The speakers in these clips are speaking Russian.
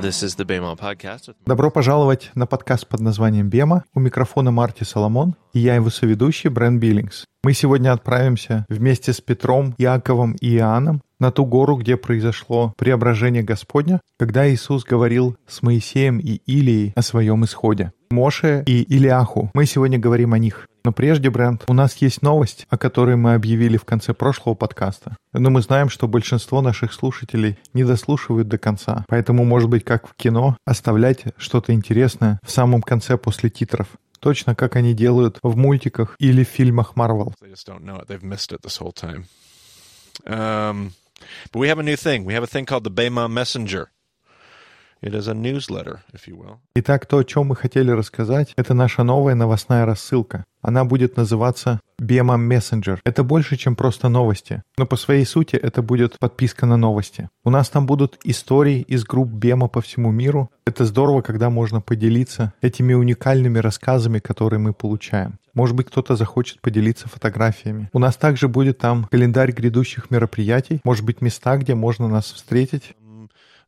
This is the Bema podcast. Добро пожаловать на подкаст под названием «Бема». У микрофона Марти Соломон и я его соведущий Брэн Биллингс. Мы сегодня отправимся вместе с Петром, Иаковом и Иоанном на ту гору, где произошло преображение Господня, когда Иисус говорил с Моисеем и Илией о своем исходе. Моше и Илиаху. Мы сегодня говорим о них. Но прежде, Брент, у нас есть новость, о которой мы объявили в конце прошлого подкаста. Но мы знаем, что большинство наших слушателей не дослушивают до конца. Поэтому, может быть, как в кино, оставлять что-то интересное в самом конце после титров. Точно как они делают в мультиках или в фильмах time. Um, but we have a new thing. We have a thing called the Bema Messenger. It is a newsletter, if you will. Итак, то, о чем мы хотели рассказать, это наша новая новостная рассылка. Она будет называться Bema Messenger. Это больше, чем просто новости. Но по своей сути это будет подписка на новости. У нас там будут истории из групп Бема по всему миру. Это здорово, когда можно поделиться этими уникальными рассказами, которые мы получаем. Может быть, кто-то захочет поделиться фотографиями. У нас также будет там календарь грядущих мероприятий, может быть, места, где можно нас встретить.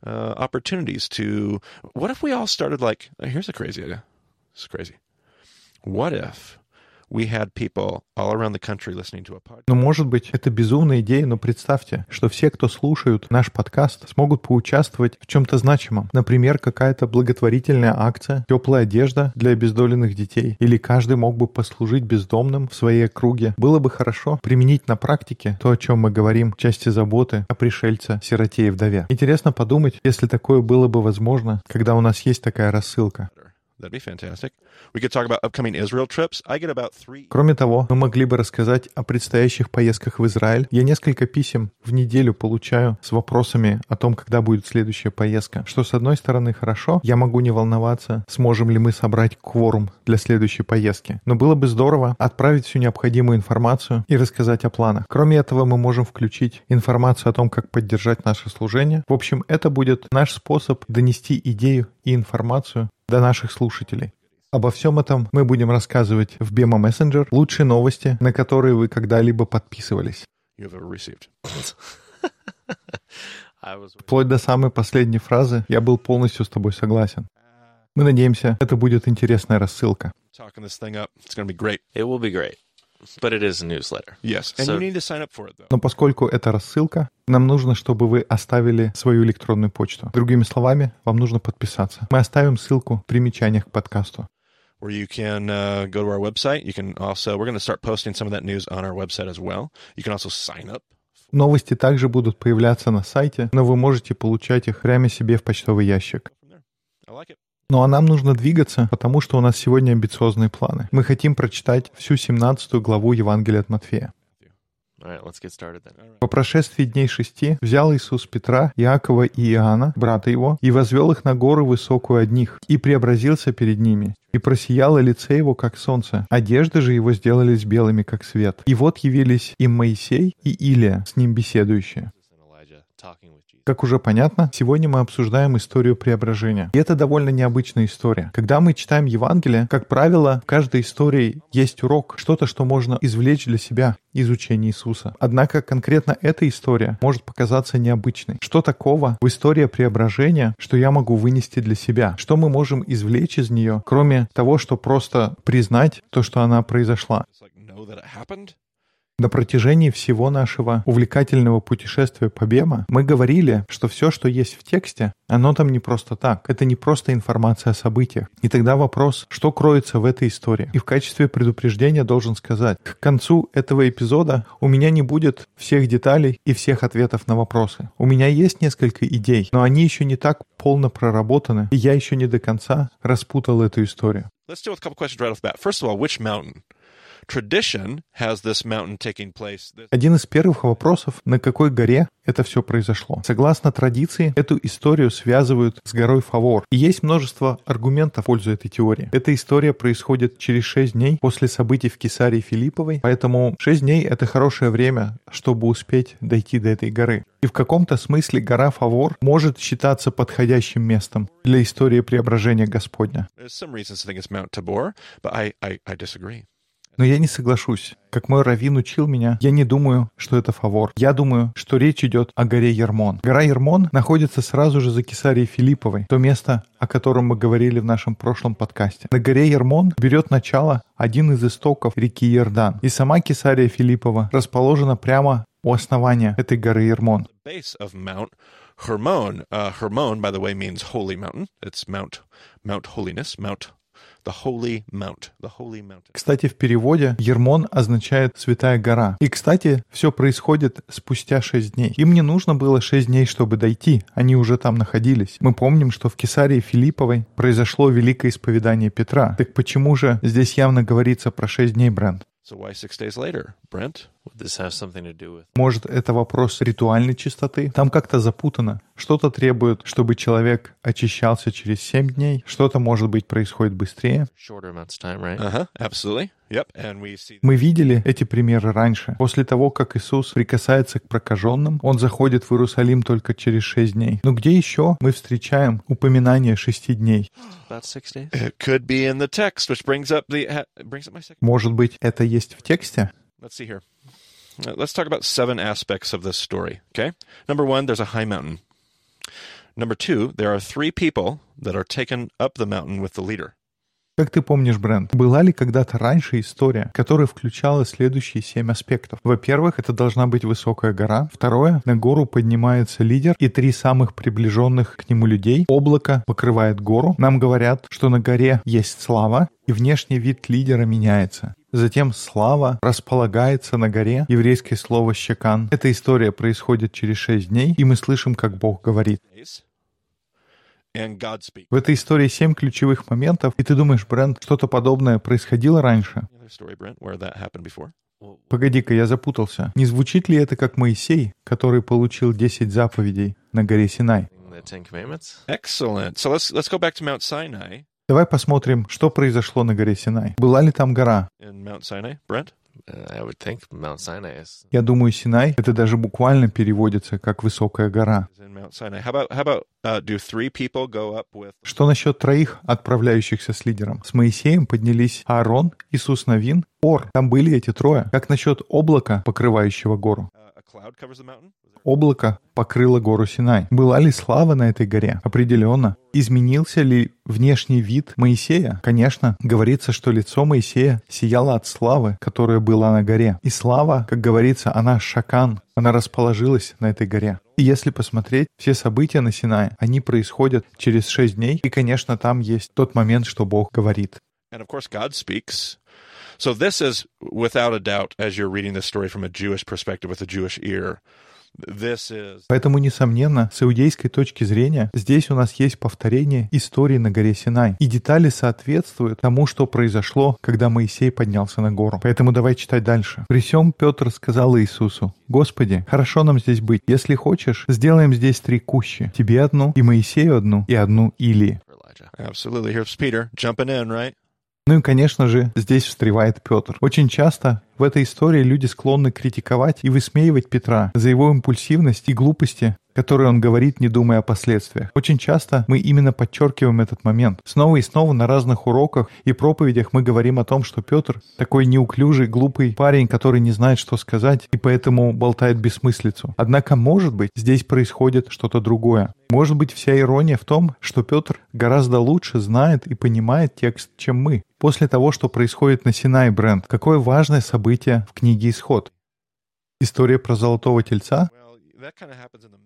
Uh, opportunities to. What if we all started like? Here's a crazy idea. Is crazy. What if Ну, может быть, это безумная идея, но представьте, что все, кто слушают наш подкаст, смогут поучаствовать в чем-то значимом. Например, какая-то благотворительная акция, теплая одежда для обездоленных детей. Или каждый мог бы послужить бездомным в своей округе. Было бы хорошо применить на практике то, о чем мы говорим в части заботы о пришельце, сироте и вдове. Интересно подумать, если такое было бы возможно, когда у нас есть такая рассылка. Кроме того, мы могли бы рассказать о предстоящих поездках в Израиль. Я несколько писем в неделю получаю с вопросами о том, когда будет следующая поездка. Что, с одной стороны, хорошо. Я могу не волноваться, сможем ли мы собрать кворум для следующей поездки. Но было бы здорово отправить всю необходимую информацию и рассказать о планах. Кроме этого, мы можем включить информацию о том, как поддержать наше служение. В общем, это будет наш способ донести идею и информацию до наших слушателей. Обо всем этом мы будем рассказывать в Bema Messenger. Лучшие новости, на которые вы когда-либо подписывались. Вплоть до самой последней фразы я был полностью с тобой согласен. Мы надеемся, это будет интересная рассылка. Talking this thing up. It's going to be great. It will be great, but it is a newsletter. Yes. And So- you need to sign up for it, though. Но поскольку это рассылка, нам нужно, чтобы вы оставили свою электронную почту. Другими словами, вам нужно подписаться. Мы оставим ссылку в примечаниях к подкасту. Where you can uh, go to our website. You can also, we're going to start posting some of that news on our website as well. You can also sign up. Новости также будут появляться на сайте, но вы можете получать их прямо себе в почтовый ящик. I like it. Ну а нам нужно двигаться, потому что у нас сегодня амбициозные планы. Мы хотим прочитать всю 17 главу Евангелия от Матфея. По прошествии дней шести взял Иисус Петра, Иакова и Иоанна, брата его, и возвел их на гору высокую одних, и преобразился перед ними. И просияло лице его, как солнце. Одежды же его сделались белыми, как свет. И вот явились им Моисей и Илия, с ним беседующие. And Elijah talking with Jesus. Как уже понятно, сегодня мы обсуждаем историю преображения. И это довольно необычная история. Когда мы читаем Евангелие, как правило, в каждой истории есть урок, что-то, что можно извлечь для себя из учения Иисуса. Однако конкретно эта история может показаться необычной. Что такого в истории преображения, что я могу вынести для себя? Что мы можем извлечь из нее, кроме того, что просто признать то, что она произошла? На протяжении всего нашего увлекательного путешествия по Бема мы говорили, что все, что есть в тексте, оно там не просто так. Это не просто информация о событиях. И тогда вопрос, что кроется в этой истории. И в качестве предупреждения должен сказать, к концу этого эпизода у меня не будет всех деталей и всех ответов на вопросы. У меня есть несколько идей, но они еще не так полно проработаны, и я еще не до конца распутал эту историю. Let's deal with a couple questions right off the bat. First of all, which mountain? Tradition has this mountain taking place. This, Один из первых вопросов, на какой горе это все произошло. Согласно традиции, эту историю связывают с горой Фавор. И есть множество аргументов в пользу этой теории. Эта история происходит через шесть дней после событий в Кесарии Филипповой, поэтому шесть дней — это хорошее время, чтобы успеть дойти до этой горы. И в каком-то смысле гора Фавор может считаться подходящим местом для истории преображения Господня. I, I, I. Но я не соглашусь. Как мой раввин учил меня, я не думаю, что это фавор. Я думаю, что речь идет о горе Ермон. Гора Ермон находится сразу же за Кесарией Филипповой, то место, о котором мы говорили в нашем прошлом подкасте. На горе Ермон берет начало один из истоков реки Иордан. И сама Кесария Филиппова расположена прямо у основания этой горы Ермон. Hermon. Uh, Hermon, by the way, means holy mountain. It's Mount Mount Holiness, Mount the Holy Mount, the Holy Mountain. Кстати, в переводе Ермон означает «святая гора». И, кстати, все происходит спустя шесть дней. Им не нужно было шесть дней, чтобы дойти. Они уже там находились. Мы помним, что в Кесарии Филипповой произошло великое исповедание Петра. Так почему же здесь явно говорится про шесть дней, Брент? So why six days later, Brent? Would this have something to do with Может, это вопрос ритуальной чистоты? Там как-то запутано. Что-то требует, чтобы человек очищался через семь дней. Что-то, может быть, происходит быстрее. shorter amounts of time, right? Uh huh. Absolutely. Yep. And we see. Мы видели эти примеры раньше. После того, как Иисус прикасается к прокаженным, Он заходит в Иерусалим только через шесть дней. Но где еще мы встречаем упоминание шести дней? About six days. It could be in the text, which brings up the ha- brings up my second. Может быть, это есть в тексте? Let's see here. Uh, Let's talk about seven aspects of this story. Okay. Number one, there's a high mountain. Number two, there are three people that are taken up the mountain with the leader. Как ты помнишь, Брент, была ли когда-то раньше история, которая включала следующие семь аспектов? Во-первых, это должна быть высокая гора. Второе, на гору поднимается лидер и три самых приближенных к нему людей. Облако покрывает гору. Нам говорят, что на горе есть слава, и внешний вид лидера меняется. Затем слава располагается на горе, еврейское слово «щекан». Эта история происходит через шесть дней, и мы слышим, как Бог говорит. Days. And God speaks. В этой истории семь ключевых моментов, и ты думаешь, Брент, что-то подобное происходило раньше? Погоди-ка, я запутался. Не звучит ли это как Моисей, который получил 10 заповедей на горе Синай? The Ten Commandments. Excellent. So let's let's go back to Mount Sinai. Давай посмотрим, что произошло на горе Синай. Была ли там гора? In Mount Sinai, Brent. Uh, I would think Mount Sinai is. Я думаю, Синай — это даже буквально переводится как «высокая гора». Uh, Что насчет троих, отправляющихся с лидером? С Моисеем поднялись Аарон, Иисус Навин, Ор. Там были эти трое. Как насчет облака, покрывающего гору? Облако покрыло гору Синай. Была ли слава на этой горе? Определенно. Изменился ли внешний вид Моисея? Конечно. Говорится, что лицо Моисея сияло от славы, которая была на горе. И слава, как говорится, она шакан, она расположилась на этой горе. И если посмотреть, все события на Синае, они происходят через шесть дней. И, конечно, там есть тот момент, что Бог говорит. And of course, God speaks. So this is, without a doubt, as you're reading this story from a Jewish perspective with a Jewish ear, this is Поэтому, несомненно, с иудейской точки зрения, здесь у нас есть повторение истории на горе Синай. И детали соответствуют тому, что произошло, когда Моисей поднялся на гору. Поэтому давай читать дальше. «При сём Петр сказал Иисусу, «Господи, хорошо нам здесь быть. Если хочешь, сделаем здесь три кущи. Тебе одну, и Моисею одну, и одну Илии». For Elijah. absolutely here's Peter jumping in, right? Ну и, конечно же, здесь встревает Петр. Очень часто в этой истории люди склонны критиковать и высмеивать Петра за его импульсивность и глупости, которые он говорит, не думая о последствиях. Очень часто мы именно подчеркиваем этот момент. Снова и снова на разных уроках и проповедях мы говорим о том, что Петр такой неуклюжий, глупый парень, который не знает, что сказать, и поэтому болтает бессмыслицу. Однако, может быть, здесь происходит что-то другое. Может быть, вся ирония в том, что Петр гораздо лучше знает и понимает текст, чем мы. После того, что происходит на Синай Бренд, какое важное событие в книге «Исход». История про золотого тельца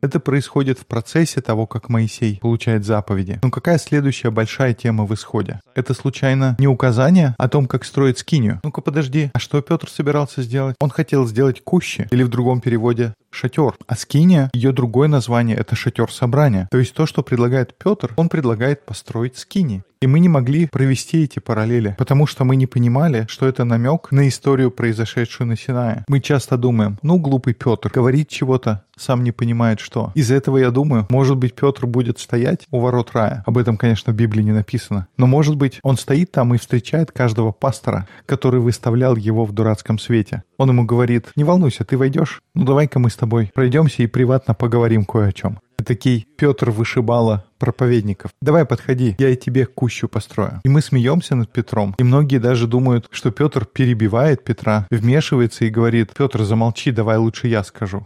Это происходит в процессе того, как Моисей получает заповеди. Но какая следующая большая тема в исходе? Это случайно не указание о том, как строить скинию? Ну-ка подожди, а что Петр собирался сделать? Он хотел сделать кущи, или в другом переводе шатер. А скиния, ее другое название, это шатер собрания. То есть то, что предлагает Петр, он предлагает построить скини. И мы не могли провести эти параллели, потому что мы не понимали, что это намек на историю, произошедшую на Синае. Мы часто думаем, ну, глупый Петр, говорит чего-то, сам не понимает что. Из этого я думаю, может быть, Петр будет стоять у ворот рая. Об этом, конечно, в Библии не написано. Но, может быть, он стоит там и встречает каждого пастора, который выставлял его в дурацком свете. Он ему говорит, не волнуйся, ты войдешь, ну давай-ка мы с тобой тобой пройдемся и приватно поговорим кое о чем. Такий Петр вышибала проповедников. Давай подходи, я и тебе кущу построю. И мы смеемся над Петром. И многие даже думают, что Петр перебивает Петра, вмешивается и говорит, Петр, замолчи, давай лучше я скажу.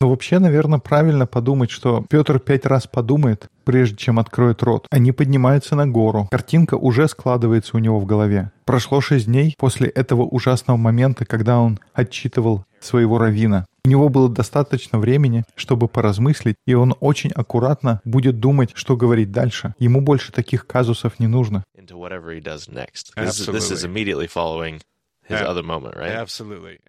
Но вообще, наверное, правильно подумать, что Петр пять раз подумает, прежде чем откроет рот. Они поднимаются на гору. Картинка уже складывается у него в голове. Прошло шесть дней после этого ужасного момента, когда он отчитывал своего равина. У него было достаточно времени, чтобы поразмыслить, и он очень аккуратно будет думать, что говорить дальше. Ему больше таких казусов не нужно. Absolutely.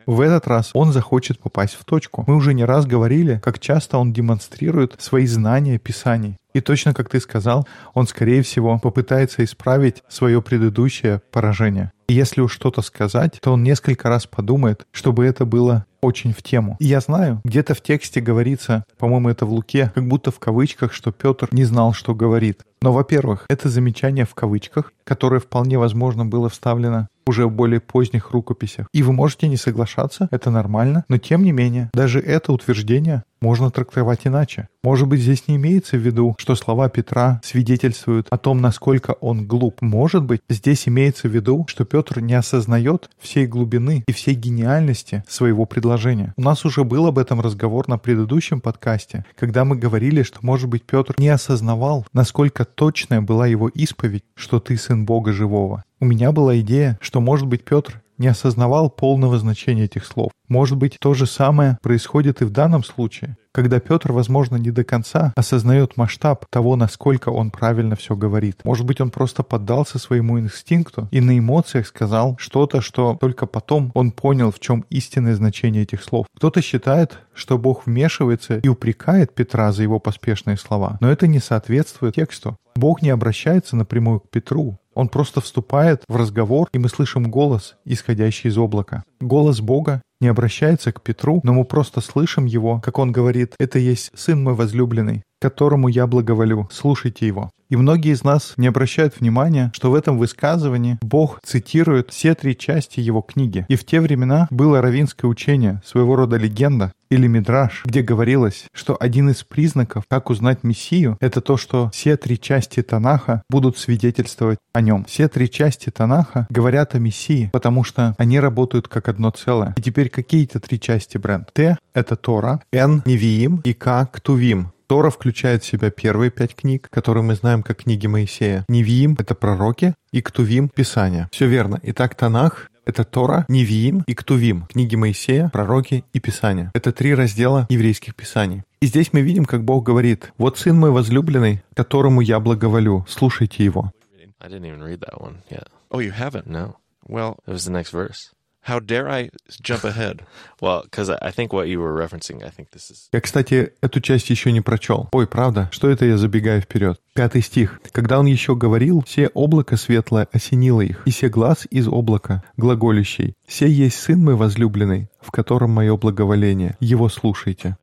В этот раз он захочет попасть в точку. Мы уже не раз говорили, как часто он демонстрирует свои знания Писаний. И точно как ты сказал, он, скорее всего, попытается исправить свое предыдущее поражение. И если уж что-то сказать, то он несколько раз подумает, чтобы это было очень в тему. И я знаю, где-то в тексте говорится, по-моему, это в Луке, как будто в кавычках, что Петр не знал, что говорит. Но, во-первых, это замечание в кавычках, которое вполне возможно было вставлено уже в более поздних рукописях. И вы можете не соглашаться, это нормально, но тем не менее, даже это утверждение можно трактовать иначе. Может быть, здесь не имеется в виду, что слова Петра свидетельствуют о том, насколько он глуп. Может быть, здесь имеется в виду, что Петр не осознает всей глубины и всей гениальности своего предложения. У нас уже был об этом разговор на предыдущем подкасте, когда мы говорили, что, может быть, Петр не осознавал, насколько точная была его исповедь, что ты сын Бога живого. У меня была идея, что, может быть, Петр не осознавал полного значения этих слов. Может быть, то же самое происходит и в данном случае, когда Петр, возможно, не до конца осознает масштаб того, насколько он правильно все говорит. Может быть, он просто поддался своему инстинкту и на эмоциях сказал что-то, что только потом он понял, в чем истинное значение этих слов. Кто-то считает, что Бог вмешивается и упрекает Петра за его поспешные слова, но это не соответствует тексту. Бог не обращается напрямую к Петру. Он просто вступает в разговор, и мы слышим голос, исходящий из облака. Голос Бога не обращается к Петру, но мы просто слышим его, как он говорит, «Это есть Сын мой возлюбленный, которому я благоволю, слушайте его». И многие из нас не обращают внимания, что в этом высказывании Бог цитирует все три части его книги. И в те времена было равинское учение, своего рода легенда, или мидраж, где говорилось, что один из признаков, как узнать Мессию, это то, что все три части Танаха будут свидетельствовать о нем. Все три части Танаха говорят о Мессии, потому что они работают как одно целое. И теперь какие это три части, Бренд? Т — это Тора, Н — Невиим и К — Ктувим. Тора включает в себя первые пять книг, которые мы знаем как книги Моисея. Невиим — это пророки, и Ктувим — Писание. Все верно. Итак, Танах — это Тора, Невиим и Ктувим. Книги Моисея, пророки и Писания. Это три раздела еврейских писаний. И здесь мы видим, как Бог говорит, «Вот сын мой возлюбленный, которому я благоволю, слушайте его». I didn't even read that one yet. Oh, you haven't? No, Well, it was the next verse. How dare I jump ahead? Well, because I think what you were referencing, I think this is Я, кстати, эту часть еще не прочел. Ой, правда, что это я забегаю вперед? Пятый стих. «Когда он еще говорил, все облако светлое осенило их, и все глаз из облака, глаголющий. Все есть сын мой возлюбленный, в котором мое благоволение. Его слушайте».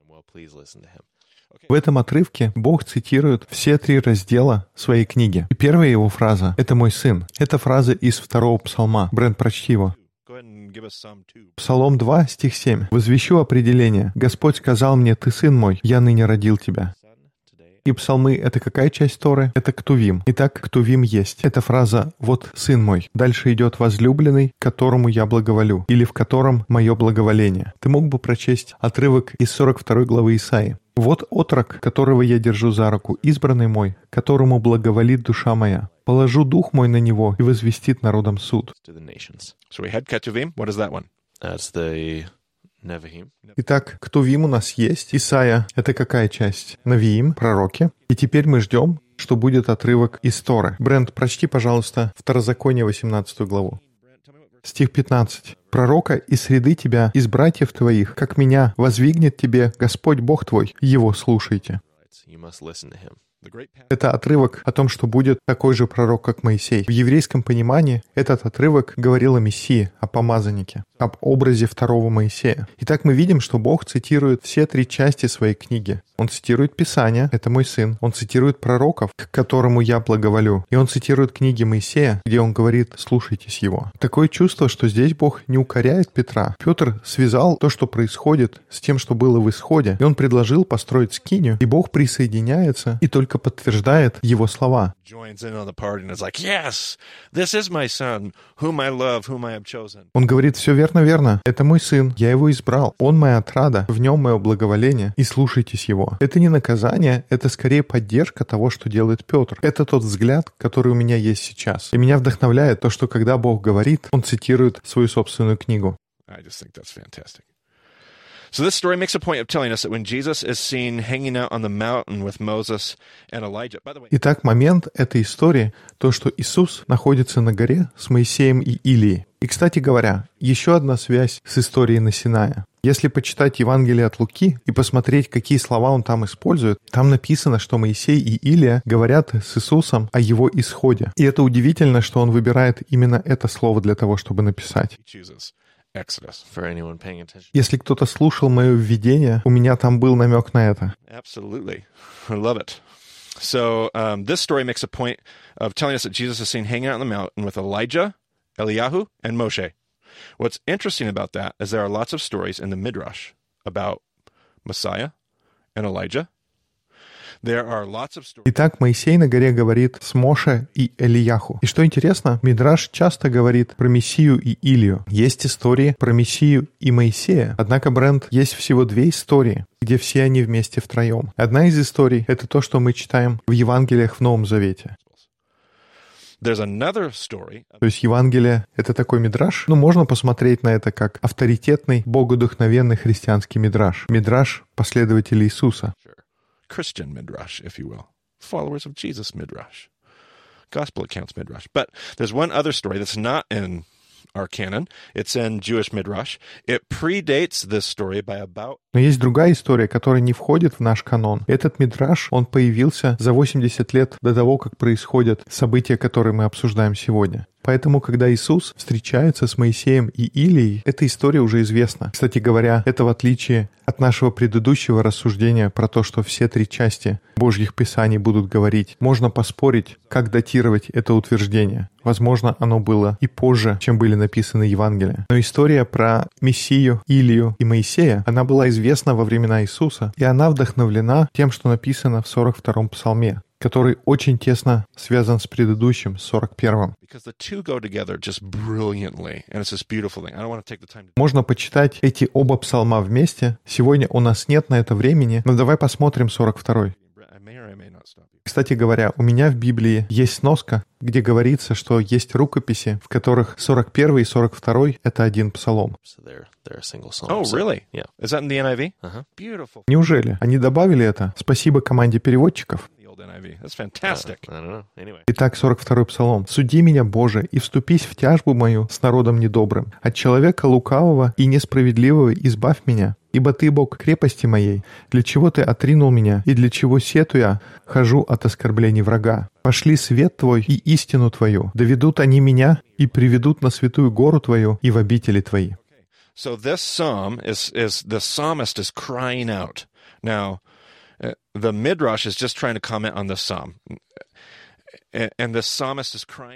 В этом отрывке Бог цитирует все три раздела своей книги. И первая его фраза — «Это мой сын». Это фраза из второго псалма. Брент, прочти его. Псалом 2, стих 7. «Возвещу определение. Господь сказал мне, ты сын мой, я ныне родил тебя». И псалмы — это какая часть Торы? Это Ктувим. Итак, Ктувим есть. Это фраза «Вот сын мой». Дальше идет «возлюбленный, которому я благоволю» или «в котором мое благоволение». Ты мог бы прочесть отрывок из 42 главы Исаии. «Вот отрок, которого я держу за руку, избранный мой, которому благоволит душа моя. Положу дух мой на него и возвестит народам суд». To the nations. So we had Ketuvim. What is that one? That's the Nevi'im. Итак, Ктувим у нас есть. Исайя — это какая часть? Навиим, пророки. И теперь мы ждем, что будет отрывок из Торы. Брент, прочти, пожалуйста, Второзаконие, 18 главу. Стих 15. «Пророка из среды тебя, из братьев твоих, как меня, возвигнет тебе Господь Бог твой, его слушайте». You must listen to him. Это отрывок о том, что будет такой же пророк, как Моисей. В еврейском понимании этот отрывок говорил о Мессии, о помазаннике, об образе второго Моисея. Итак, мы видим, что Бог цитирует все три части своей книги. Он цитирует Писание, это мой сын. Он цитирует пророков, к которому я благоволю. И он цитирует книги Моисея, где он говорит «слушайтесь его». Такое чувство, что здесь Бог не укоряет Петра. Петр связал то, что происходит, с тем, что было в исходе, и он предложил построить скинию, и Бог присоединяется и только подтверждает его слова. Он говорит, все верно, верно. Это мой сын, я его избрал. Он моя отрада, в нем мое благоволение, и слушайтесь его. Это не наказание, это скорее поддержка того, что делает Петр. Это тот взгляд, который у меня есть сейчас. И меня вдохновляет то, что когда Бог говорит, он цитирует свою собственную книгу. I just think that's fantastic. So this story makes a point of telling us that when Jesus is seen hanging out on the mountain with Moses and Elijah. By the way, Итак, момент этой истории — то, что Иисус находится на горе с Моисеем и Илией. И, кстати говоря, еще одна связь с историей на Синае. Если почитать Евангелие от Луки и посмотреть, какие слова он там использует, там написано, что Моисей и Илия говорят с Иисусом о его исходе. И это удивительно, что он выбирает именно это слово для того, чтобы написать. Если кто-то слушал мое введение, у меня там был намек на это. So um, this story makes a point of telling us that Jesus is seen hanging out on the mountain with Elijah, Eliyahu, and Moshe. What's interesting about that is there are lots of stories in the Midrash about Messiah and Elijah. Итак, Моисей на горе говорит с Моше и Элияху. И что интересно, Мидраш часто говорит про Мессию и Илью. Есть истории про Мессию и Моисея. Однако, Брент, есть всего две истории, где все они вместе втроем. Одна из историй — это то, что мы читаем в Евангелиях в Новом Завете. There's another story. То есть Евангелие — это такой мидраж. Ну, можно посмотреть на это как авторитетный, богодухновенный христианский мидраж. Мидраж последователей Иисуса. Christian Midrash, if you will. Followers of Jesus Midrash. Gospel accounts Midrash. But there's one other story that's not in our canon. It's in Jewish Midrash. It predates this story by about Но есть другая история, которая не входит в наш канон. Этот мидраж, он появился за 80 лет до того, как происходят события, которые мы обсуждаем сегодня. Поэтому, когда Иисус встречается с Моисеем и Илией, эта история уже известна. Кстати говоря, это в отличие от нашего предыдущего рассуждения про то, что все три части Божьих Писаний будут говорить. Можно поспорить, как датировать это утверждение. Возможно, оно было и позже, чем были написаны Евангелия. Но история про Мессию, Илию и Моисея, она была известна во времена Иисуса, и она вдохновлена тем, что написано в 42-м псалме который очень тесно связан с предыдущим, с 41-м. because the two go together just brilliantly, and it's this beautiful thing. I don't want to take the time to Можно почитать эти оба псалма вместе. Сегодня у нас нет на это времени, но давай посмотрим 42-й. I may or I may not stop you. Кстати говоря, у меня в Библии есть сноска, где говорится, что есть рукописи, в которых 41 и 42 — это один псалом. Oh? Uh-huh. Неужели? Они добавили это? Спасибо команде переводчиков. Anyway. Итак, 42-й псалом. «Суди меня, Боже, и вступись в тяжбу мою с народом недобрым. От человека лукавого и несправедливого избавь меня. Ибо Ты, Бог, крепости моей. Для чего Ты отринул меня, и для чего сетуя хожу от оскорблений врага? Пошли свет Твой и истину Твою. Доведут они меня и приведут на святую гору Твою и в обители Твои». So this psalm is is the psalmist is crying out. Now, uh, the midrash is just trying to comment on this psalm,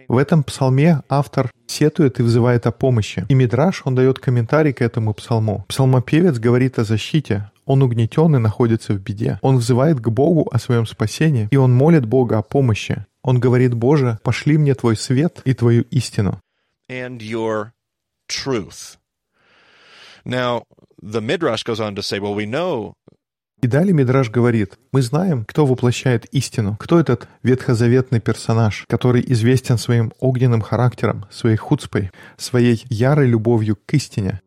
В этом псалме автор сетует и взывает о помощи. И Мидраш, он дает комментарий к этому псалму. Псалмопевец говорит о защите. Он угнетен и находится в беде. Он взывает к Богу о своем спасении, и он молит Бога о помощи. Он говорит, «Боже, пошли мне Твой свет и Твою истину». and your truth. Now, the midrash goes on to say, well, we know И далее Мидраш говорит, мы знаем, кто воплощает истину, кто этот ветхозаветный персонаж, который известен своим огненным характером, своей хуцпой, своей ярой любовью к истине.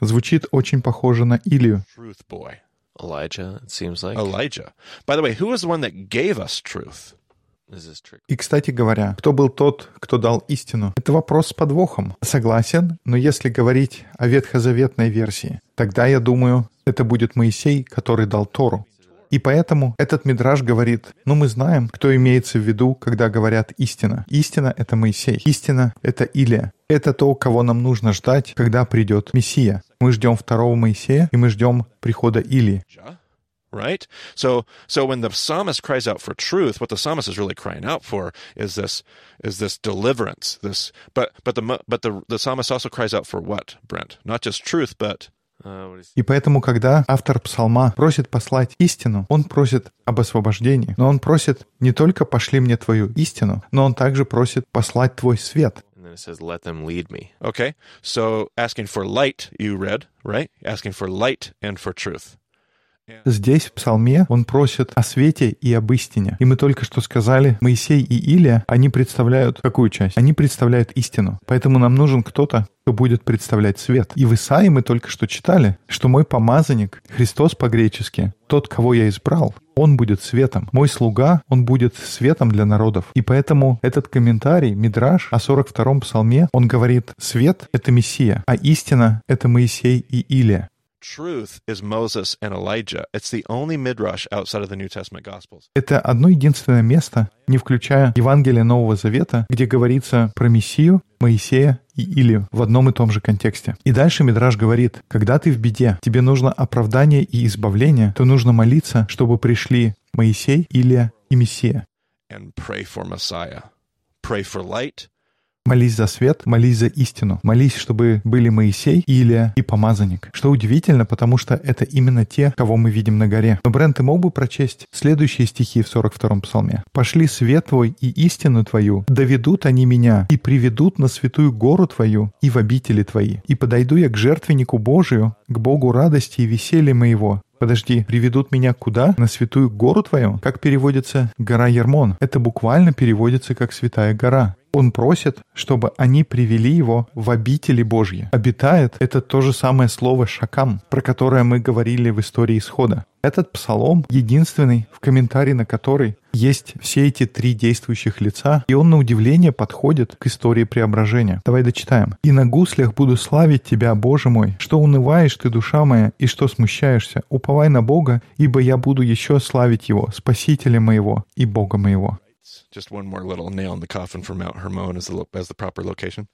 Звучит очень похоже на Илью. Elijah, it seems like. Elijah. By the way, who was the one that gave us truth? И, кстати говоря, кто был тот, кто дал истину? Это вопрос с подвохом. Согласен, но если говорить о ветхозаветной версии, тогда, я думаю, это будет Моисей, который дал Тору. И поэтому этот мидраж говорит, ну мы знаем, кто имеется в виду, когда говорят истина. Истина — это Моисей. Истина — это Илия. Это то, кого нам нужно ждать, когда придет Мессия. Мы ждем второго Моисея, и мы ждем прихода Илии. Elijah? right? So, so when the psalmist cries out for truth, what the psalmist is really crying out for is this, is this deliverance. This, but, but the, but the, the psalmist also cries out for what, Brent? Not just truth, but Uh, what is- И поэтому, когда автор псалма просит послать истину, он просит об освобождении. Но он просит не только «пошли мне твою истину», но он также просит послать твой свет. And then it says, let them lead me. Okay, so asking for light, you read, right? Asking for light and for truth. Здесь, в псалме, он просит о свете и об истине. И мы только что сказали, Моисей и Илия, они представляют какую часть? Они представляют истину. Поэтому нам нужен кто-то, кто будет представлять свет. И в Исаии мы только что читали, что мой помазанник, Христос по-гречески, тот, кого я избрал, он будет светом. Мой слуга, он будет светом для народов. И поэтому этот комментарий, Мидраш о 42-м псалме, он говорит, свет — это Мессия, а истина — это Моисей и Илия. Truth is Moses and Elijah. It's the only midrash outside of the New Testament Gospels. Это одно единственное место, не включая Евангелие Нового Завета, где говорится про Мессию, Моисея и Илию в одном и том же контексте. И дальше Мидраж говорит, когда ты в беде, тебе нужно оправдание и избавление, то нужно молиться, чтобы пришли Моисей, Илия и Мессия. And pray for Messiah. Pray for light. Молись за свет, молись за истину. Молись, чтобы были Моисей, Илия и помазанник. Что удивительно, потому что это именно те, кого мы видим на горе. Но, Брент, ты мог бы прочесть следующие стихи в 42-м псалме? «Пошли свет твой и истину твою, доведут они меня, и приведут на святую гору твою и в обители твои. И подойду я к жертвеннику Божию, к Богу радости и веселья моего, Подожди, приведут меня куда? На святую гору твою? Как переводится гора Ермон? Это буквально переводится как святая гора. Он просит, чтобы они привели его в обители Божьи. Обитает — это то же самое слово «шакам», про которое мы говорили в истории исхода. Этот псалом единственный, в комментарии на который есть все эти три действующих лица, и он на удивление подходит к истории преображения. Давай дочитаем. «И на гуслях буду славить Тебя, Боже мой, что унываешь Ты, душа моя, и что смущаешься. Уповай на Бога, ибо я буду еще славить Его, Спасителя моего и Бога моего». Just one more little nail in the coffin for Mount Hermon as the, as the proper location.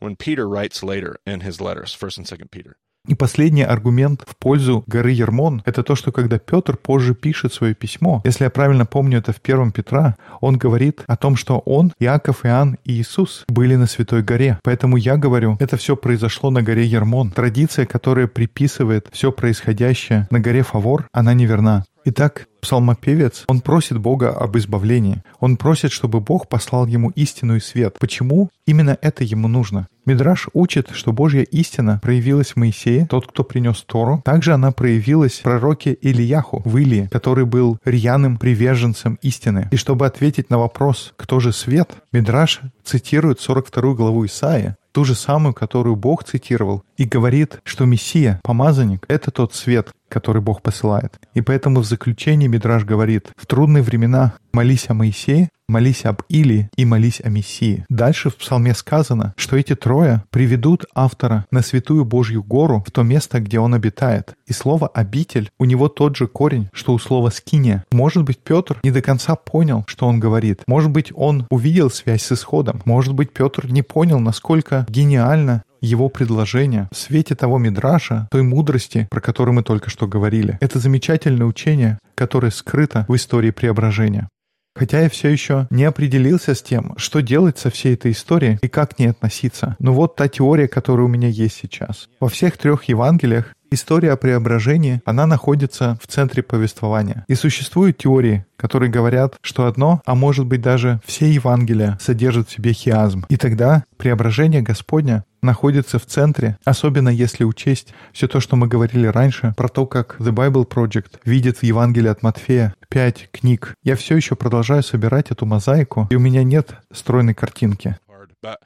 When Peter writes later in his letters, 1st and 2nd Peter, И последний аргумент в пользу горы Ермон — это то, что когда Петр позже пишет свое письмо, если я правильно помню это в первом Петра, он говорит о том, что он, Иаков, Иоанн и Иисус были на Святой горе. Поэтому я говорю, это все произошло на горе Ермон. Традиция, которая приписывает все происходящее на горе Фавор, она неверна. Итак, псалмопевец, он просит Бога об избавлении. Он просит, чтобы Бог послал ему истину и свет. Почему именно это ему нужно? Мидраш учит, что Божья истина проявилась в Моисее, тот, кто принес Тору. Также она проявилась в пророке Илияху, в Илии, который был рьяным приверженцем истины. И чтобы ответить на вопрос, кто же свет, Мидраш цитирует 42 главу Исаия, ту же самую, которую Бог цитировал, и говорит, что Мессия, помазанник, это тот свет, который Бог посылает. И поэтому в заключении Мидраш говорит, в трудные времена молись о Моисее, молись об Илии и молись о Мессии. Дальше в псалме сказано, что эти трое приведут автора на святую Божью гору, в то место, где он обитает. И слово «обитель» у него тот же корень, что у слова «скиния». Может быть, Петр не до конца понял, что он говорит. Может быть, он увидел связь с исходом. Может быть, Петр не понял, насколько гениально его предложение в свете того мидраша, той мудрости, про которую мы только что говорили. Это замечательное учение, которое скрыто в истории преображения. Хотя я все еще не определился с тем, что делать со всей этой историей и как к ней относиться. Но вот та теория, которая у меня есть сейчас. Во всех трех Евангелиях История о преображении, она находится в центре повествования. И существуют теории, которые говорят, что одно, а может быть даже все Евангелия содержат в себе хиазм. И тогда преображение Господня находится в центре, особенно если учесть все то, что мы говорили раньше, про то, как The Bible Project видит в Евангелии от Матфея пять книг. Я все еще продолжаю собирать эту мозаику, и у меня нет стройной картинки. But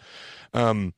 um,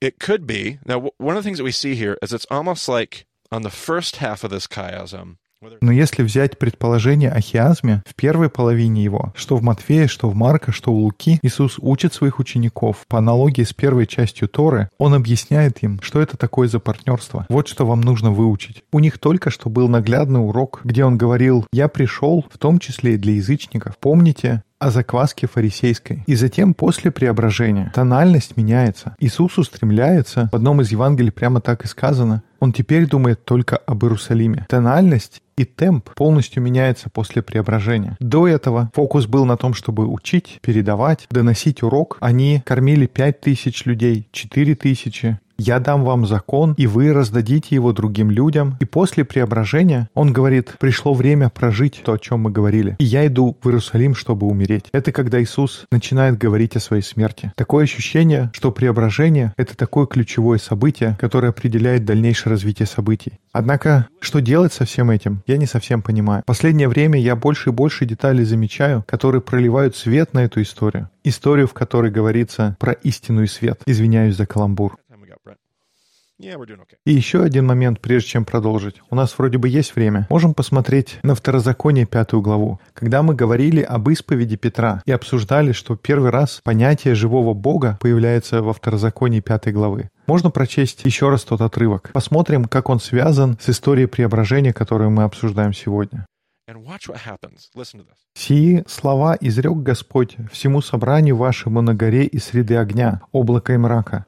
it, could be. Now, one of the things that we see here is it's almost like on the first half of this chiasm, Но если взять предположение о хиазме, в первой половине его, что в Матфея, что в Марка, что у Луки, Иисус учит своих учеников по аналогии с первой частью Торы, Он объясняет им, что это такое за партнерство. Вот что вам нужно выучить. У них только что был наглядный урок, где Он говорил, «Я пришел, в том числе и для язычников». Помните, о закваске фарисейской. И затем после преображения тональность меняется. Иисус устремляется, в одном из Евангелий прямо так и сказано, он теперь думает только об Иерусалиме. Тональность и темп полностью меняется после преображения. До этого фокус был на том, чтобы учить, передавать, доносить урок. Они кормили пять тысяч людей, четыре тысячи. «Я дам вам закон, и вы раздадите его другим людям». И после преображения он говорит, пришло время прожить то, о чем мы говорили. И я иду в Иерусалим, чтобы умереть. Это когда Иисус начинает говорить о своей смерти. Такое ощущение, что преображение — это такое ключевое событие, которое определяет дальнейшее развитие событий. Однако, что делать со всем этим, я не совсем понимаю. В последнее время я больше и больше деталей замечаю, которые проливают свет на эту историю. Историю, в которой говорится про истину и свет. Извиняюсь за каламбур. Time we got, Brent. Yeah, we're doing okay. И еще один момент, прежде чем продолжить. У нас вроде бы есть время. Можем посмотреть на Второзаконие, пятую главу. Когда мы говорили об исповеди Петра и обсуждали, что первый раз понятие живого Бога появляется во Второзаконии пятой главы. Можно прочесть еще раз тот отрывок. Посмотрим, как он связан с историей преображения, которую мы обсуждаем сегодня. And watch what happens. Listen to this. «Сии слова изрек Господь всему собранию вашему на горе и среды огня, облака и мрака».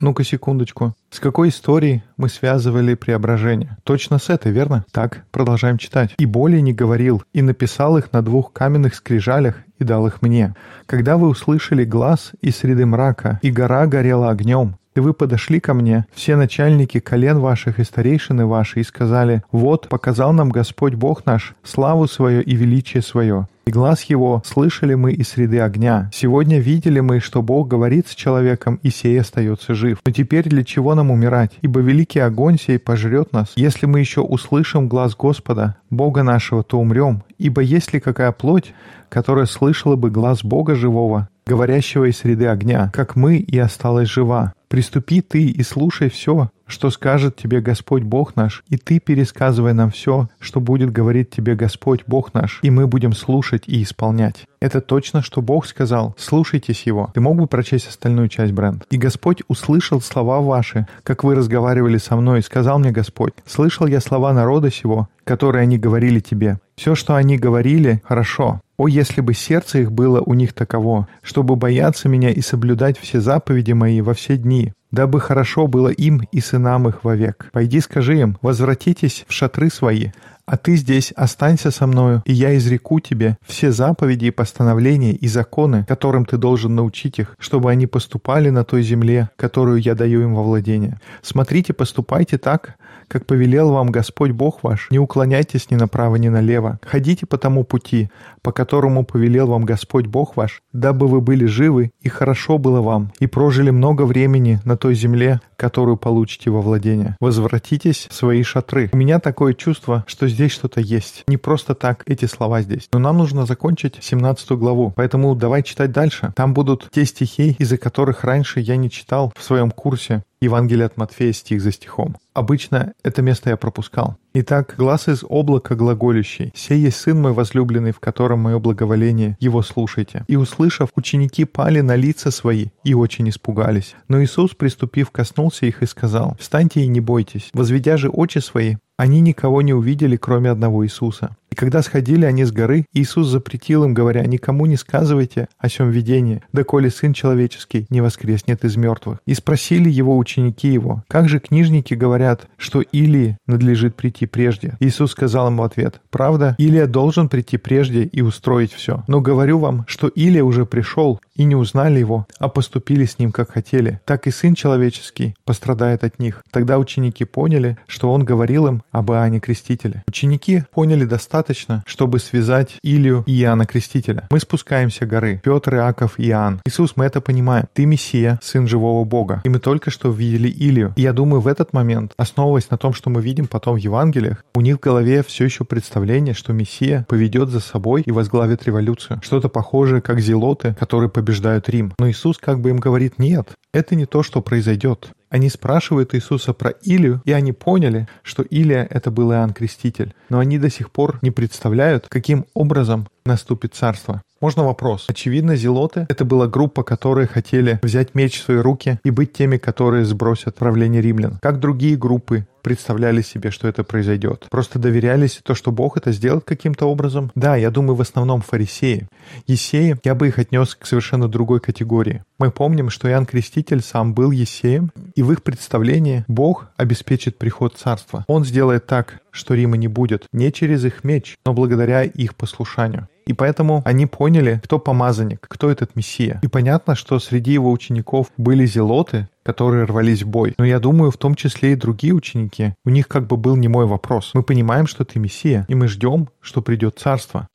Ну-ка, секундочку. С какой историей мы связывали преображение? Точно с этой, верно? Так, продолжаем читать. «И более не говорил, и написал их на двух каменных скрижалях, и дал их мне. Когда вы услышали глаз из среды мрака, и гора горела огнем, и вы подошли ко мне, все начальники колен ваших и старейшины ваши, и сказали, «Вот, показал нам Господь Бог наш славу свою и величие свое, и глаз его слышали мы из среды огня. Сегодня видели мы, что Бог говорит с человеком, и сей остается жив. Но теперь для чего нам умирать? Ибо великий огонь сей пожрет нас. Если мы еще услышим глаз Господа, Бога нашего, то умрем. Ибо есть ли какая плоть, которая слышала бы глаз Бога живого, говорящего из среды огня, как мы, и осталась жива? Приступи ты и слушай все, что скажет тебе Господь Бог наш, и ты пересказывай нам все, что будет говорить тебе Господь Бог наш, и мы будем слушать и исполнять. Это точно, что Бог сказал. Слушайтесь Его. Ты мог бы прочесть остальную часть, Брент? «И Господь услышал слова ваши, как вы разговаривали со мной, и сказал мне Господь, слышал я слова народа сего, которые они говорили тебе. Все, что они говорили, хорошо. О, если бы сердце их было у них таково, чтобы бояться меня и соблюдать все заповеди мои во все дни, дабы хорошо было им и сынам их вовек. Пойди скажи им, возвратитесь в шатры свои, а ты здесь останься со мною, и я изреку тебе все заповеди и постановления и законы, которым ты должен научить их, чтобы они поступали на той земле, которую я даю им во владение. Смотрите, поступайте так, как повелел вам Господь Бог ваш. Не уклоняйтесь ни направо, ни налево. Ходите по тому пути, по которому повелел вам Господь Бог ваш, дабы вы были живы, и хорошо было вам, и прожили много времени на той земле, которую получите во владение. Возвратитесь в свои шатры. У меня такое чувство, что здесь что-то есть. Не просто так эти слова здесь. Но нам нужно закончить 17 главу, поэтому давай читать дальше. Там будут те стихи, из-за которых раньше я не читал в своем курсе Евангелие от Матфея стих за стихом. Обычно это место я пропускал. Итак, глаз из облака глаголящий. «Сей есть Сын мой возлюбленный, в котором мое благоволение, его слушайте». И, услышав, ученики пали на лица свои и очень испугались. Но Иисус, приступив, коснулся их и сказал, «Встаньте и не бойтесь». Возведя же очи свои, они никого не увидели, кроме одного Иисуса. И когда сходили они с горы, Иисус запретил им, говоря, «Никому не сказывайте о сем видении, доколе Сын Человеческий не воскреснет из мертвых». И спросили его ученики его, «Как же книжники говорят, что Илии надлежит прийти прежде?» Иисус сказал ему ответ, «Правда, Илия должен прийти прежде и устроить все. Но говорю вам, что Илия уже пришел, и не узнали его, а поступили с ним, как хотели. Так и Сын Человеческий пострадает от них». Тогда ученики поняли, что он говорил им об Иоанне Крестителе. Ученики поняли достаточно, чтобы связать Илью и Иоанна Крестителя. Мы спускаемся горы. Петр, Иаков Иоанн. Иисус, мы это понимаем. Ты Мессия, Сын живого Бога. И мы только что видели Илью. И я думаю, в этот момент, основываясь на том, что мы видим потом в Евангелиях, у них в голове все еще представление, что Мессия поведет за собой и возглавит революцию. Что-то похожее, как зелоты, которые побеждают Рим. Но Иисус как бы им говорит, нет, это не то, что произойдет. Они спрашивают Иисуса про Илию, и они поняли, что Илия — это был Иоанн Креститель. Но они до сих пор не представляют, каким образом наступит царство. Можно вопрос? Очевидно, зелоты — это была группа, которые хотели взять меч в свои руки и быть теми, которые сбросят правление римлян. Как другие группы представляли себе, что это произойдет. Просто доверялись то, что Бог это сделает каким-то образом. Да, я думаю, в основном фарисеи. Есеи, я бы их отнес к совершенно другой категории. Мы помним, что Иоанн Креститель сам был Есеем, и в их представлении Бог обеспечит приход царства. Он сделает так, что Рима не будет не через их меч, но благодаря их послушанию. И поэтому они поняли, кто помазанник, кто этот Мессия. И понятно, что среди его учеников были зелоты, которые рвались в бой. Но я думаю, в том числе и другие ученики. У них как бы был не мой вопрос. Мы понимаем, что ты Мессия, и мы ждем, что придет царство.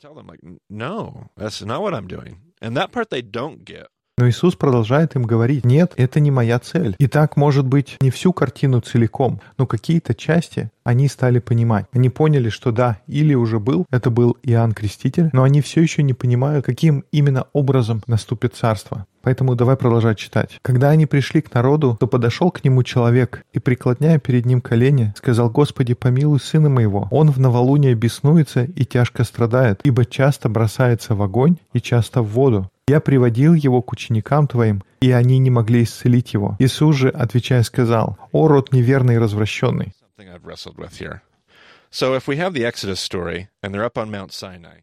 And that part they don't get. Но Иисус продолжает им говорить, нет, это не моя цель. И так, может быть, не всю картину целиком, но какие-то части они стали понимать. Они поняли, что да, или уже был, это был Иоанн Креститель, но они все еще не понимают, каким именно образом наступит царство. Поэтому давай продолжать читать. Когда они пришли к народу, то подошел к нему человек и, преклоняя перед ним колени, сказал, «Господи, помилуй сына моего. Он в новолуние беснуется и тяжко страдает, ибо часто бросается в огонь и часто в воду. Я приводил его к ученикам твоим, и они не могли исцелить его. Иисус же, отвечая, сказал, «О, род неверный и развращенный».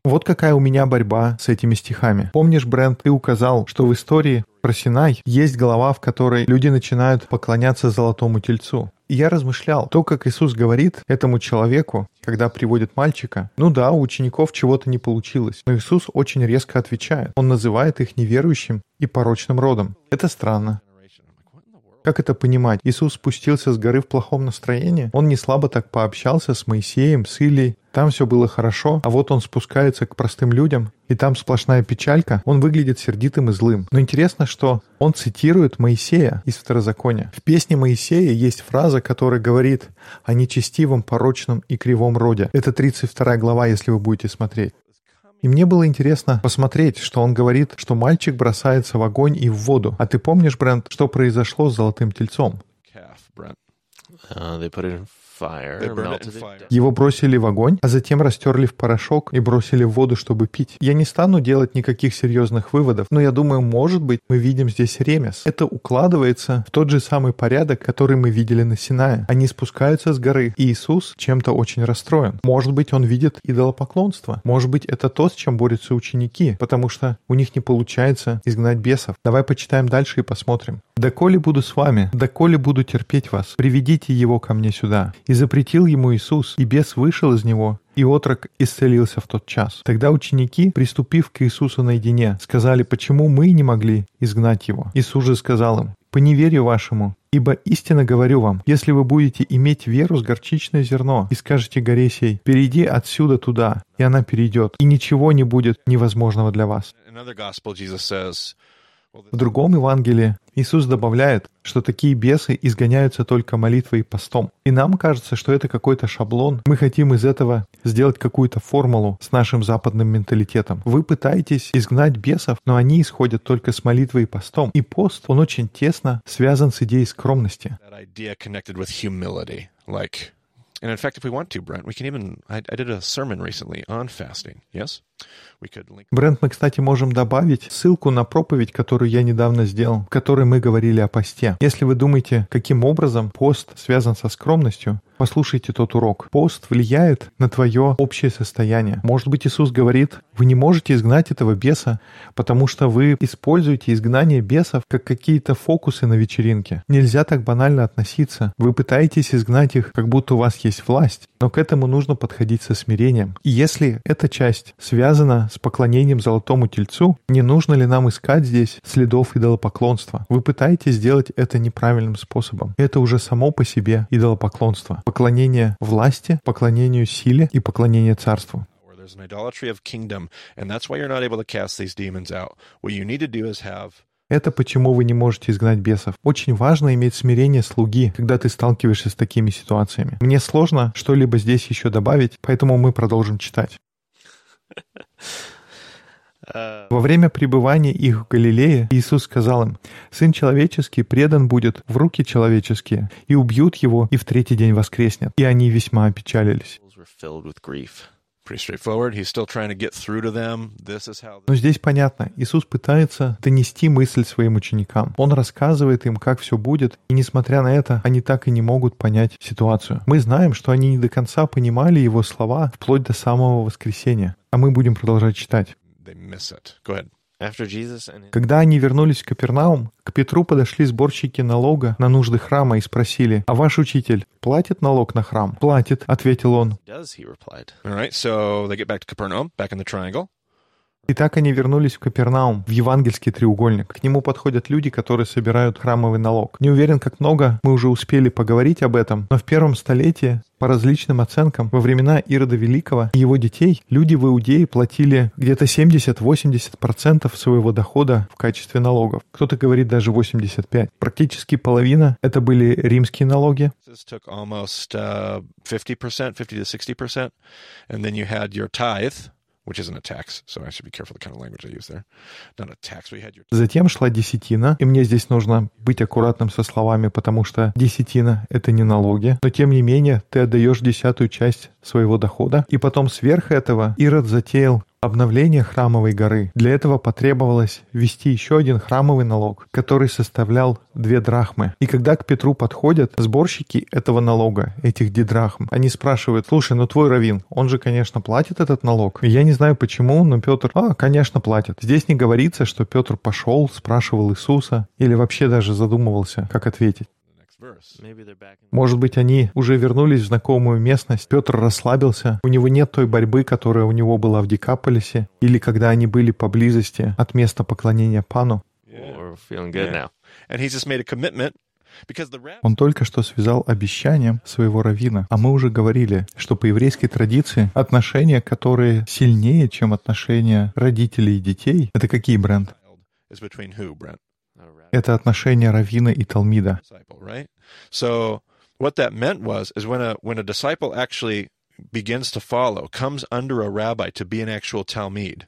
Вот какая у меня борьба с этими стихами. Помнишь, Брент, ты указал, что в истории про Синай есть глава, в которой люди начинают поклоняться золотому тельцу. И я размышлял, то, как Иисус говорит этому человеку, когда приводит мальчика, ну да, у учеников чего-то не получилось, но Иисус очень резко отвечает. Он называет их неверующим и порочным родом. Это странно. Как это понимать? Иисус спустился с горы в плохом настроении? Он не слабо так пообщался с Моисеем, с Илией. Там все было хорошо, а вот он спускается к простым людям, и там сплошная печалька. Он выглядит сердитым и злым. Но интересно, что он цитирует Моисея из Второзакония. В песне Моисея есть фраза, которая говорит о нечестивом, порочном и кривом роде. Это 32 глава, если вы будете смотреть. И мне было интересно посмотреть, что он говорит, что мальчик бросается в огонь и в воду. А ты помнишь, Брент, что произошло с золотым тельцом? Его бросили в огонь, а затем растерли в порошок и бросили в воду, чтобы пить. Я не стану делать никаких серьезных выводов, но я думаю, может быть, мы видим здесь ремес. Это укладывается в тот же самый порядок, который мы видели на Синае. Они спускаются с горы, и Иисус чем-то очень расстроен. Может быть, он видит идолопоклонство. Может быть, это то, с чем борются ученики, потому что у них не получается изгнать бесов. Давай почитаем дальше и посмотрим. «Доколе буду с вами, доколе буду терпеть вас, приведите его ко мне сюда». И запретил ему Иисус, и бес вышел из него, и отрок исцелился в тот час. Тогда ученики, приступив к Иисусу наедине, сказали, почему мы не могли изгнать его. Иисус же сказал им, по неверию вашему, Ибо истинно говорю вам, если вы будете иметь веру с горчичное зерно и скажете горе сей, перейди отсюда туда, и она перейдет, и ничего не будет невозможного для вас. В другом Евангелии Иисус добавляет, что такие бесы изгоняются только молитвой и постом. И нам кажется, что это какой-то шаблон. Мы хотим из этого сделать какую-то формулу с нашим западным менталитетом. Вы пытаетесь изгнать бесов, но они исходят только с молитвой и постом. И пост, он очень тесно связан с идеей скромности. Yes, Брент, мы, кстати, можем добавить ссылку на проповедь, которую я недавно сделал, в которой мы говорили о посте. Если вы думаете, каким образом пост связан со скромностью, послушайте тот урок. Пост влияет на твое общее состояние. Может быть, Иисус говорит, вы не можете изгнать этого беса, потому что вы используете изгнание бесов как какие-то фокусы на вечеринке. Нельзя так банально относиться. Вы пытаетесь изгнать их, как будто у вас есть власть. Но к этому нужно подходить со смирением. И если эта часть связана с поклонением золотому тельцу, не нужно ли нам искать здесь следов идолопоклонства? Вы пытаетесь сделать это неправильным способом. Это уже само по себе идолопоклонство. Поклонение власти, поклонению силе и поклонение царству. There's an idolatry of kingdom, and that's why you're not able to cast these demons out. What you need to do is have Это почему вы не можете изгнать бесов. Очень важно иметь смирение слуги, когда ты сталкиваешься с такими ситуациями. Мне сложно что-либо здесь еще добавить, поэтому мы продолжим читать. Во время пребывания их в Галилее Иисус сказал им, «Сын человеческий предан будет в руки человеческие, и убьют его, и в третий день воскреснет». И они весьма опечалились. Но здесь понятно, Иисус пытается донести мысль своим ученикам. Он рассказывает им, как все будет, и несмотря на это, они так и не могут понять ситуацию. Мы знаем, что они не до конца понимали его слова вплоть до самого воскресения. А мы будем продолжать читать. Когда они вернулись в Капернаум, к Петру подошли сборщики налога на нужды храма и спросили, «А ваш учитель платит налог на храм?» «Платит», — ответил он. И так они вернулись в Капернаум, в евангельский треугольник. К нему подходят люди, которые собирают храмовый налог. Не уверен, как много мы уже успели поговорить об этом, но в первом столетии, по различным оценкам, во времена Ирода Великого и его детей, люди в Иудее платили где-то 70-80% своего дохода в качестве налогов. Кто-то говорит даже 85%. Практически половина — это были римские налоги, almost uh, 50%, 50 to 60%. And then you had your Затем шла десятина, и мне здесь нужно быть аккуратным со словами, потому что десятина — это не налоги, но тем не менее ты отдаешь десятую часть своего дохода, и потом сверх этого Ирод затеял обновление храмовой горы. Для этого потребовалось ввести еще один храмовый налог, который составлял две драхмы. И когда к Петру подходят сборщики этого налога, этих дидрахм, они спрашивают, слушай, ну твой раввин, он же, конечно, платит этот налог. И я не знаю почему, но Петр, а, конечно, платит. Здесь не говорится, что Петр пошел, спрашивал Иисуса, или вообще даже задумывался, как ответить. Может быть, они уже вернулись в знакомую местность. Петр расслабился. У него нет той борьбы, которая у него была в Декаполисе. Или когда они были поблизости от места поклонения Пану. Он только что связал обещанием своего равина. А мы уже говорили, что по еврейской традиции отношения, которые сильнее, чем отношения родителей и детей, это какие, Брент? is between who, Brent? All right. Это отношения равина и талмида. Disciple, right? So what that meant was is when a when a disciple actually begins to follow, comes under a rabbi to be an actual Talmud,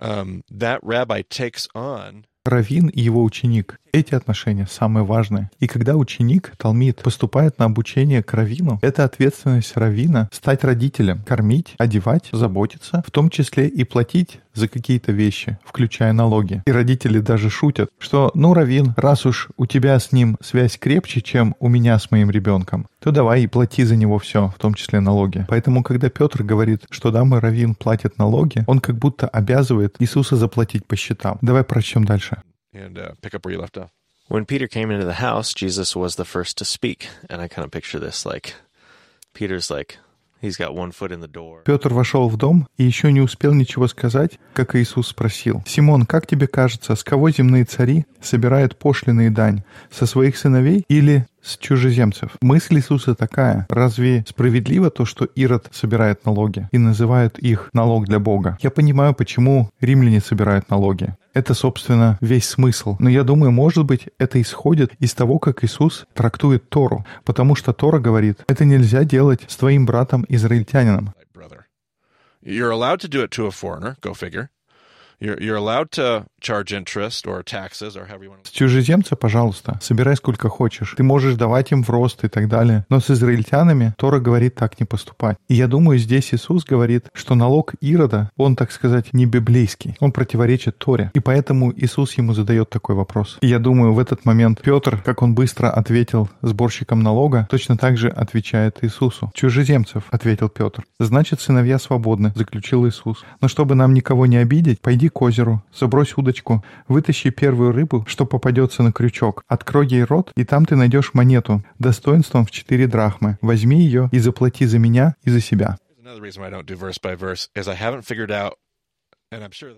um, that rabbi takes on Равин и его ученик. Эти отношения самые важные. И когда ученик, талмит, поступает на обучение к равину, это ответственность равина стать родителем, кормить, одевать, заботиться, в том числе и платить за какие-то вещи, включая налоги. И родители даже шутят, что, ну, равин, раз уж у тебя с ним связь крепче, чем у меня с моим ребенком, то давай и плати за него все, в том числе налоги. Поэтому, когда Петр говорит, что да, мой равин платит налоги, он как будто обязывает Иисуса заплатить по счетам. Давай прочтем дальше. And uh, pick up where you left off. When Peter came into the house, Jesus was the first to speak. And I kind of picture this like Peter's like, he's got one foot in the door. Петр вошел в дом и еще не успел ничего сказать, как Иисус спросил, «Симон, как тебе кажется, с кого земные цари собирают пошлины и дань? Со своих сыновей или с чужеземцев?» Мысль Иисуса такая, разве справедливо то, что Ирод собирает налоги и называют их налог для Бога? Я понимаю, почему римляне собирают налоги. Это, собственно, весь смысл. Но я думаю, может быть, это исходит из того, как Иисус трактует Тору. Потому что Тора говорит, это нельзя делать с твоим братом-израильтянином. Like brother, you're allowed to do it to a foreigner. Go figure. You're you're allowed to С чужеземца, пожалуйста, собирай сколько хочешь. Ты можешь давать им в рост и так далее. Но с израильтянами Тора говорит так не поступать. И я думаю, здесь Иисус говорит, что налог Ирода, он, так сказать, не библейский. Он противоречит Торе. И поэтому Иисус ему задает такой вопрос. И я думаю, в этот момент Петр, как он быстро ответил сборщикам налога, точно так же отвечает Иисусу. Чужеземцев, ответил Петр. Значит, сыновья свободны, заключил Иисус. Но чтобы нам никого не обидеть, пойди к озеру, забрось удочку, вытащи первую рыбу, что попадется на крючок, открой ей рот, и там ты найдешь монету, достоинством в четыре драхмы. Возьми ее и заплати за меня и за себя.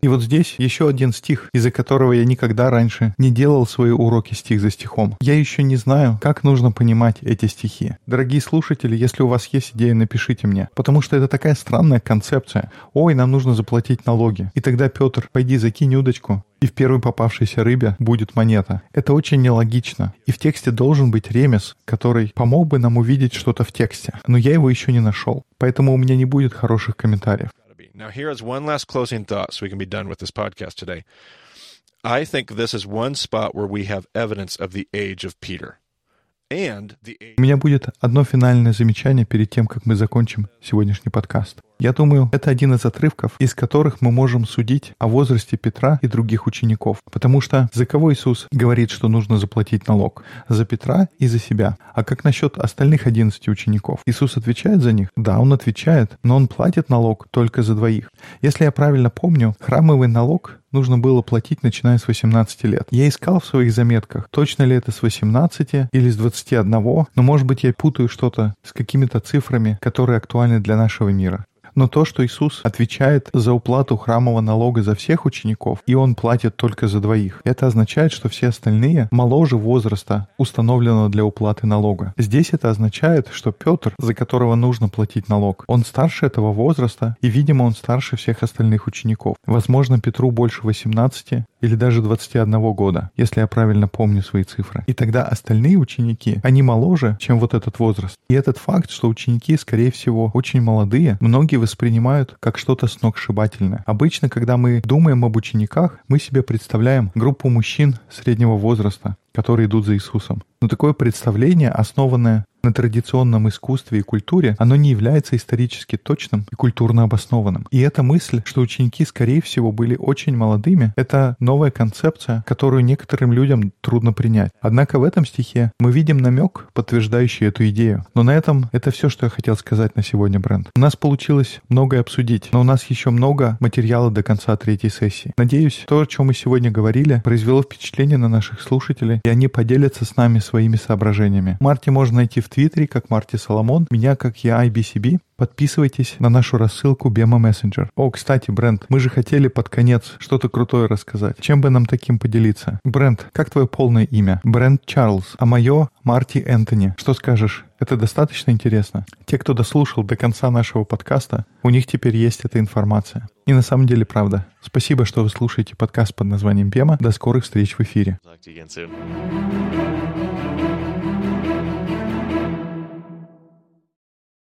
И вот здесь еще один стих, из-за которого я никогда раньше не делал свои уроки стих за стихом. Я еще не знаю, как нужно понимать эти стихи. Дорогие слушатели, если у вас есть идея, напишите мне. Потому что это такая странная концепция. Ой, нам нужно заплатить налоги. И тогда, Петр, пойди закинь удочку, и в первой попавшейся рыбе будет монета. Это очень нелогично. И в тексте должен быть ремес, который помог бы нам увидеть что-то в тексте. Но я его еще не нашел. Поэтому у меня не будет хороших комментариев. gotta be. Now, here is one last closing thought so we can be done with this podcast today. I think this is one spot where we have evidence of the age of Peter and the age У меня будет одно финальное замечание перед тем, как мы закончим сегодняшний подкаст. Я думаю, это один из отрывков, из которых мы можем судить о возрасте Петра и других учеников. Потому что за кого Иисус говорит, что нужно заплатить налог? За Петра и за себя. А как насчет остальных 11 учеников? Иисус отвечает за них? Да, он отвечает, но он платит налог только за двоих. Если я правильно помню, храмовый налог нужно было платить, начиная с 18 лет. Я искал в своих заметках, точно ли это с 18 или с 21, но, может быть, я путаю что-то с какими-то цифрами, которые актуальны для нашего мира. Но то, что Иисус отвечает за уплату храмового налога за всех учеников, и Он платит только за двоих, это означает, что все остальные моложе возраста, установленного для уплаты налога. Здесь это означает, что Петр, за которого нужно платить налог, он старше этого возраста, и, видимо, он старше всех остальных учеников. Возможно, Петру больше 18 или даже 21 года, если я правильно помню свои цифры. И тогда остальные ученики, они моложе, чем вот этот возраст. И этот факт, что ученики, скорее всего, очень молодые, многие воспринимают как что-то сногсшибательное. Обычно, когда мы думаем об учениках, мы себе представляем группу мужчин среднего возраста, которые идут за Иисусом. Но такое представление, основанное на традиционном искусстве и культуре, оно не является исторически точным и культурно обоснованным. И эта мысль, что ученики, скорее всего, были очень молодыми, это новая концепция, которую некоторым людям трудно принять. Однако в этом стихе мы видим намек, подтверждающий эту идею. Но на этом это все, что я хотел сказать на сегодня, Брент. У нас получилось многое обсудить, но у нас еще много материала до конца третьей сессии. Надеюсь, то, о чем мы сегодня говорили, произвело впечатление на наших слушателей, и они поделятся с нами своими соображениями. Марти можно найти в Твиттере, как Марти Соломон, меня, как я, IBCB. Подписывайтесь на нашу рассылку Бема Messenger. О, кстати, Брент, мы же хотели под конец что-то крутое рассказать. Чем бы нам таким поделиться? Брент, как твое полное имя? Брент Чарльз, а мое Марти Энтони. Что скажешь? Это достаточно интересно. Те, кто дослушал до конца нашего подкаста, у них теперь есть эта информация. И на самом деле правда. Спасибо, что вы слушаете подкаст под названием Бема. До скорых встреч в эфире. Talk to you again soon.